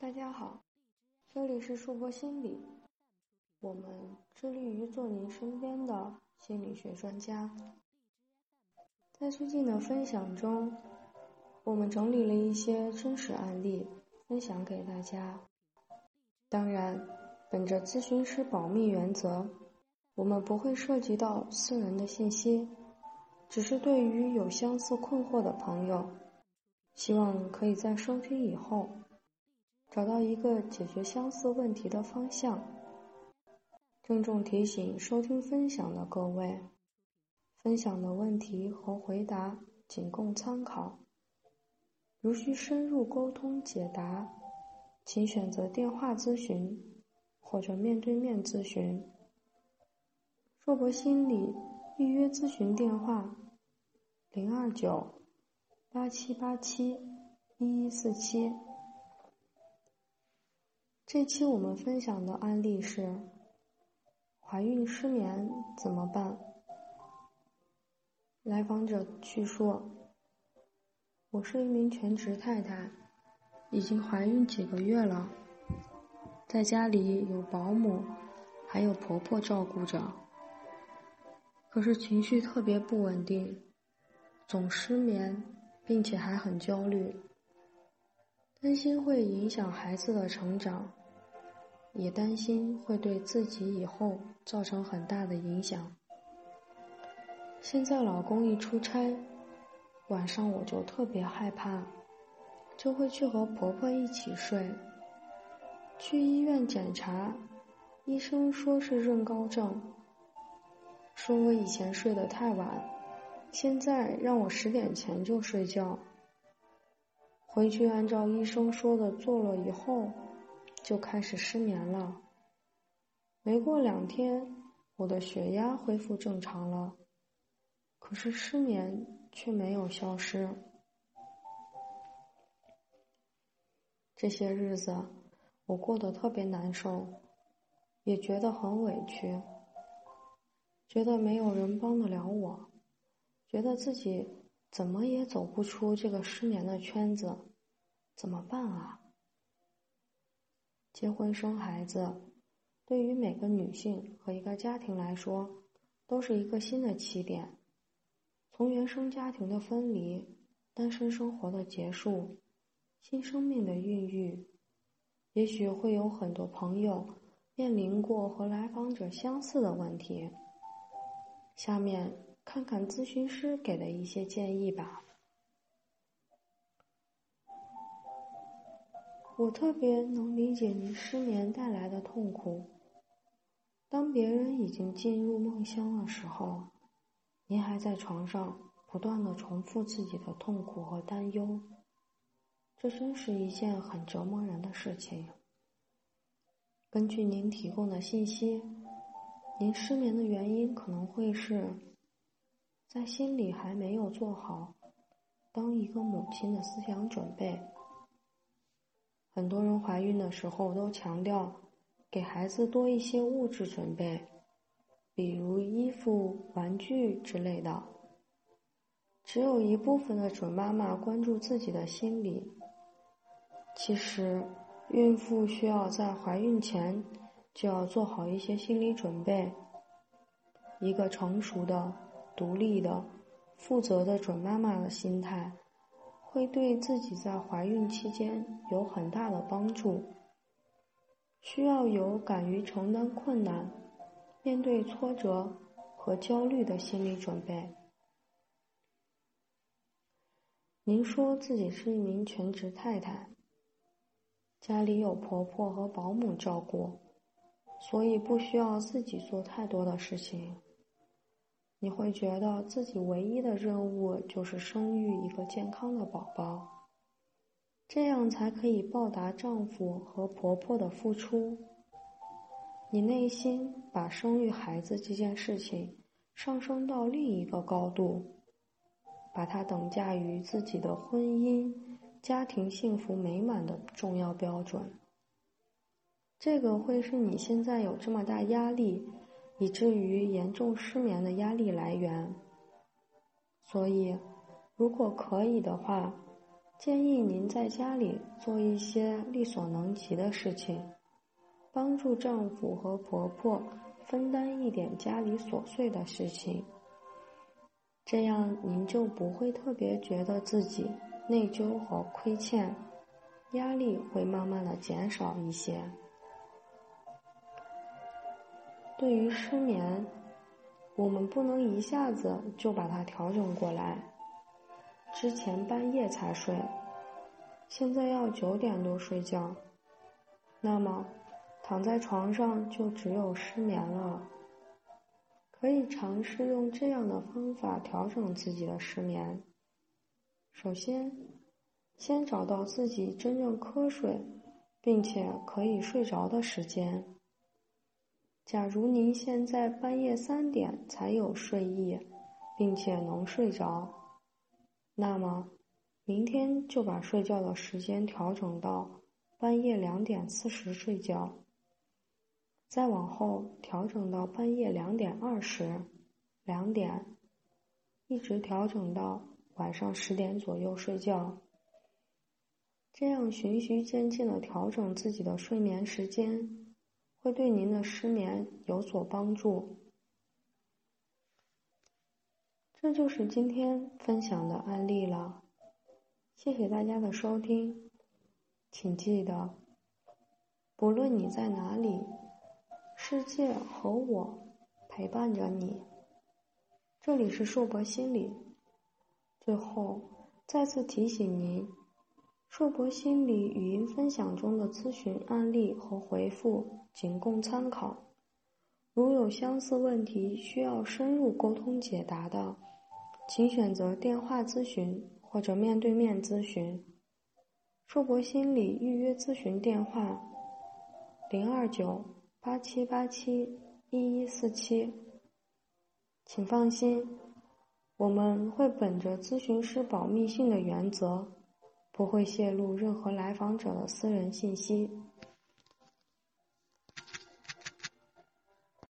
大家好，这里是树波心理，我们致力于做您身边的心理学专家。在最近的分享中，我们整理了一些真实案例分享给大家。当然，本着咨询师保密原则，我们不会涉及到私人的信息，只是对于有相似困惑的朋友，希望可以在收听以后。找到一个解决相似问题的方向。郑重提醒收听分享的各位，分享的问题和回答仅供参考。如需深入沟通解答，请选择电话咨询或者面对面咨询。硕博心理预约咨询电话：零二九八七八七一一四七。这期我们分享的案例是：怀孕失眠怎么办？来访者叙说：“我是一名全职太太，已经怀孕几个月了，在家里有保姆，还有婆婆照顾着。可是情绪特别不稳定，总失眠，并且还很焦虑，担心会影响孩子的成长。”也担心会对自己以后造成很大的影响。现在老公一出差，晚上我就特别害怕，就会去和婆婆一起睡。去医院检查，医生说是妊高症，说我以前睡得太晚，现在让我十点前就睡觉。回去按照医生说的做了以后。就开始失眠了。没过两天，我的血压恢复正常了，可是失眠却没有消失。这些日子，我过得特别难受，也觉得很委屈，觉得没有人帮得了我，觉得自己怎么也走不出这个失眠的圈子，怎么办啊？结婚生孩子，对于每个女性和一个家庭来说，都是一个新的起点。从原生家庭的分离、单身生活的结束、新生命的孕育，也许会有很多朋友面临过和来访者相似的问题。下面看看咨询师给的一些建议吧。我特别能理解您失眠带来的痛苦。当别人已经进入梦乡的时候，您还在床上不断的重复自己的痛苦和担忧，这真是一件很折磨人的事情。根据您提供的信息，您失眠的原因可能会是在心里还没有做好当一个母亲的思想准备。很多人怀孕的时候都强调给孩子多一些物质准备，比如衣服、玩具之类的。只有一部分的准妈妈关注自己的心理。其实，孕妇需要在怀孕前就要做好一些心理准备。一个成熟的、独立的、负责的准妈妈的心态。会对自己在怀孕期间有很大的帮助。需要有敢于承担困难、面对挫折和焦虑的心理准备。您说自己是一名全职太太，家里有婆婆和保姆照顾，所以不需要自己做太多的事情。你会觉得自己唯一的任务就是生育一个健康的宝宝，这样才可以报答丈夫和婆婆的付出。你内心把生育孩子这件事情上升到另一个高度，把它等价于自己的婚姻、家庭幸福美满的重要标准。这个会是你现在有这么大压力。以至于严重失眠的压力来源。所以，如果可以的话，建议您在家里做一些力所能及的事情，帮助丈夫和婆婆分担一点家里琐碎的事情，这样您就不会特别觉得自己内疚和亏欠，压力会慢慢的减少一些。对于失眠，我们不能一下子就把它调整过来。之前半夜才睡，现在要九点多睡觉，那么躺在床上就只有失眠了。可以尝试用这样的方法调整自己的失眠。首先，先找到自己真正瞌睡并且可以睡着的时间。假如您现在半夜三点才有睡意，并且能睡着，那么明天就把睡觉的时间调整到半夜两点四十睡觉，再往后调整到半夜两点二十、两点，一直调整到晚上十点左右睡觉。这样循序渐进的调整自己的睡眠时间。会对您的失眠有所帮助。这就是今天分享的案例了，谢谢大家的收听，请记得，不论你在哪里，世界和我陪伴着你。这里是硕博心理，最后再次提醒您。硕博心理语音分享中的咨询案例和回复仅供参考，如有相似问题需要深入沟通解答的，请选择电话咨询或者面对面咨询。硕博心理预约咨询电话：零二九八七八七一一四七。请放心，我们会本着咨询师保密性的原则。不会泄露任何来访者的私人信息。